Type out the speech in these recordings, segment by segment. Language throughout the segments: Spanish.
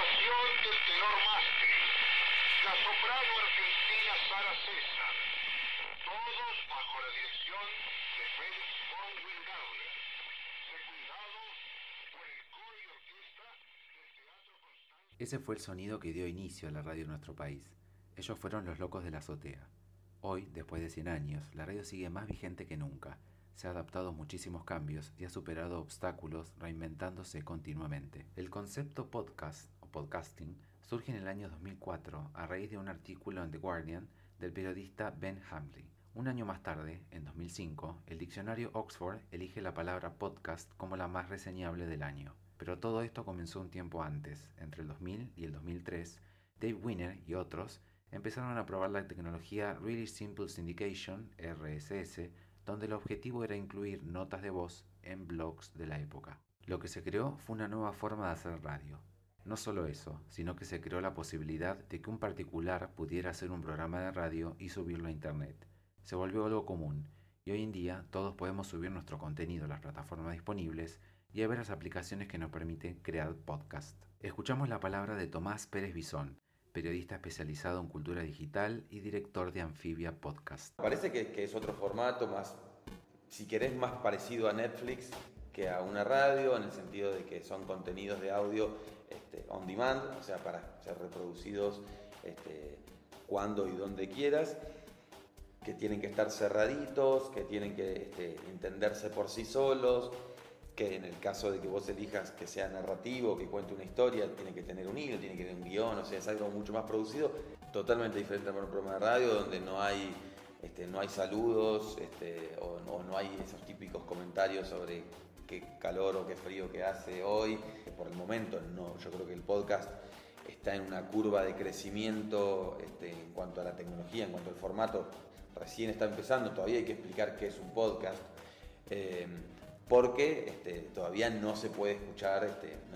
actuación del tenor la soprano argentina Sara César, todos bajo la dirección de von por el coro y orquesta del Teatro Constante. Ese fue el sonido que dio inicio a la radio en nuestro país. Ellos fueron los locos de la azotea. Hoy, después de 100 años, la radio sigue más vigente que nunca. Se ha adaptado a muchísimos cambios y ha superado obstáculos, reinventándose continuamente. El concepto podcast podcasting surge en el año 2004 a raíz de un artículo en The Guardian del periodista Ben Hamley. Un año más tarde, en 2005, el diccionario Oxford elige la palabra podcast como la más reseñable del año. Pero todo esto comenzó un tiempo antes, entre el 2000 y el 2003. Dave Winner y otros empezaron a probar la tecnología Really Simple Syndication, RSS, donde el objetivo era incluir notas de voz en blogs de la época. Lo que se creó fue una nueva forma de hacer radio. No solo eso, sino que se creó la posibilidad de que un particular pudiera hacer un programa de radio y subirlo a Internet. Se volvió algo común, y hoy en día todos podemos subir nuestro contenido a las plataformas disponibles y a ver las aplicaciones que nos permiten crear podcast. Escuchamos la palabra de Tomás Pérez Bisón, periodista especializado en cultura digital y director de Amphibia Podcast. Parece que, que, es otro formato más, si querés, más parecido a Netflix a una radio, en el sentido de que son contenidos de audio este, on demand, o sea, para ser reproducidos este, cuando y donde quieras, que tienen que estar cerraditos, que tienen que este, entenderse por sí solos, que en el caso de que vos elijas que sea narrativo, que cuente una historia, tiene que tener un hilo, tiene que tener un guion, o sea, es algo mucho más producido, totalmente diferente a un programa de radio donde no hay, este, no hay saludos este, o, no hay esos típicos comentarios sobre qué calor o qué frío que hace hoy. Por el momento, no, yo creo que el podcast está en una curva de crecimiento este, en cuanto a la tecnología, en cuanto al formato. Recién está empezando, todavía hay que explicar qué es un podcast. Eh, porque todavía no se puede escuchar,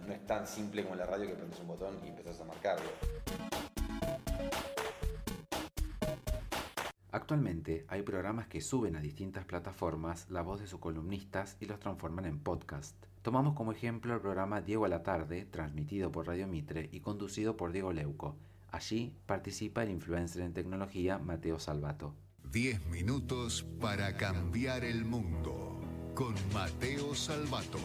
no, es tan simple como la radio que prendes un botón y empezás a marcarlo. Actualmente hay programas que suben a distintas plataformas la voz de sus columnistas y los transforman en podcast. Tomamos como ejemplo el programa Diego a la tarde, transmitido por Radio Mitre y conducido por Diego Leuco. Allí participa el influencer en tecnología Mateo Salvato. 10 minutos para cambiar el mundo con Mateo Salvato.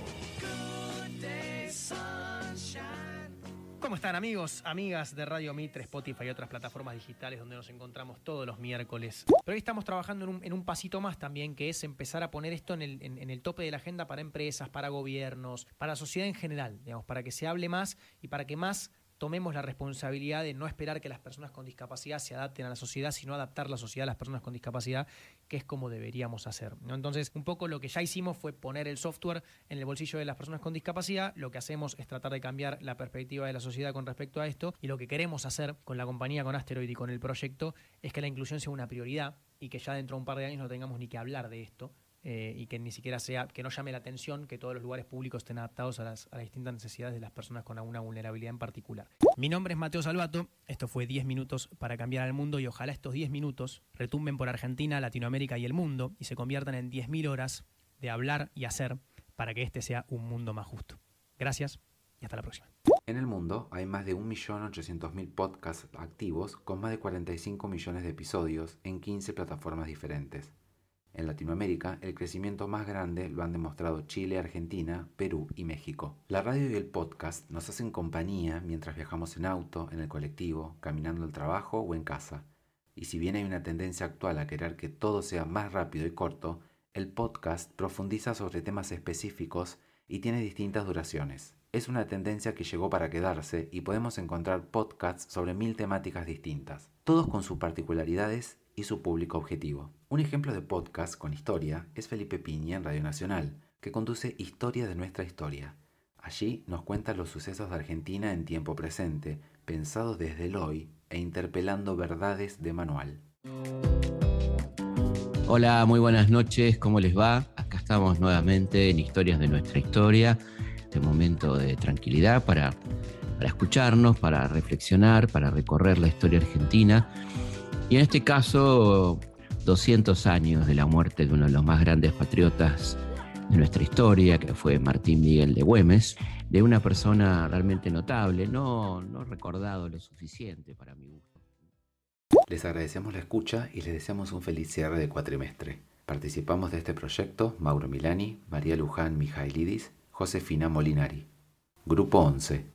¿Cómo están amigos, amigas de Radio Mitre, Spotify y otras plataformas digitales donde nos encontramos todos los miércoles? Pero hoy estamos trabajando en un, pasito más también, que es empezar a poner esto en el, en el, tope de la agenda para empresas, para gobiernos, para la sociedad en general, digamos, para que se hable más y para que más tomemos la responsabilidad de no esperar que las personas con discapacidad se adapten a la sociedad, sino adaptar la sociedad a las personas con discapacidad, que es como deberíamos hacer. ¿no? Entonces, un poco lo que ya hicimos fue poner el software en el bolsillo de las personas con discapacidad, lo que hacemos es tratar de cambiar la perspectiva de la sociedad con respecto a esto, y lo que queremos hacer con la compañía, con Asteroid y con el proyecto, es que la inclusión sea una prioridad y que ya dentro de un par de años no tengamos ni que hablar de esto, eh, y que ni siquiera sea, que no llame la atención que todos los lugares públicos estén adaptados a las, a las, distintas necesidades de las personas con alguna vulnerabilidad en particular. Mi nombre es Mateo Salvato, esto fue 10 minutos para cambiar al mundo y ojalá estos 10 minutos retumben por Argentina, Latinoamérica y el mundo y se conviertan en 10.000 horas de hablar y hacer para que este sea un mundo más justo. Gracias y hasta la próxima. En el mundo hay más de 1.800.000 podcasts activos con más de 45 millones de episodios en 15 plataformas diferentes. En Latinoamérica, el crecimiento más grande lo han demostrado Chile, Argentina, Perú y México. La radio y el podcast nos hacen compañía mientras viajamos en auto, en el colectivo, caminando al trabajo o en casa. Y si bien hay una tendencia actual a querer que todo sea más rápido y corto, el podcast profundiza sobre temas específicos y tiene distintas duraciones. Es una tendencia que llegó para quedarse y podemos encontrar podcasts sobre mil temáticas distintas, todos con sus particularidades y su público objetivo. Un ejemplo de podcast con historia es Felipe Piña en Radio Nacional, que conduce Historia de nuestra historia. Allí nos cuenta los sucesos de Argentina en tiempo presente, pensados desde el hoy e interpelando verdades de manual. Hola, muy buenas noches, ¿cómo les va? Acá estamos nuevamente en Historias de nuestra historia, este momento de tranquilidad para, para escucharnos, para reflexionar, para recorrer la historia argentina. Y en este caso, 200 años de la muerte de uno de los más grandes patriotas de nuestra historia, que fue Martín Miguel de Güemes, de una persona realmente notable, no, no recordado lo suficiente para mi gusto. Les agradecemos la escucha y les deseamos un feliz cierre de cuatrimestre. Participamos de este proyecto Mauro Milani, María Luján Mijailidis, Josefina Molinari. Grupo 11.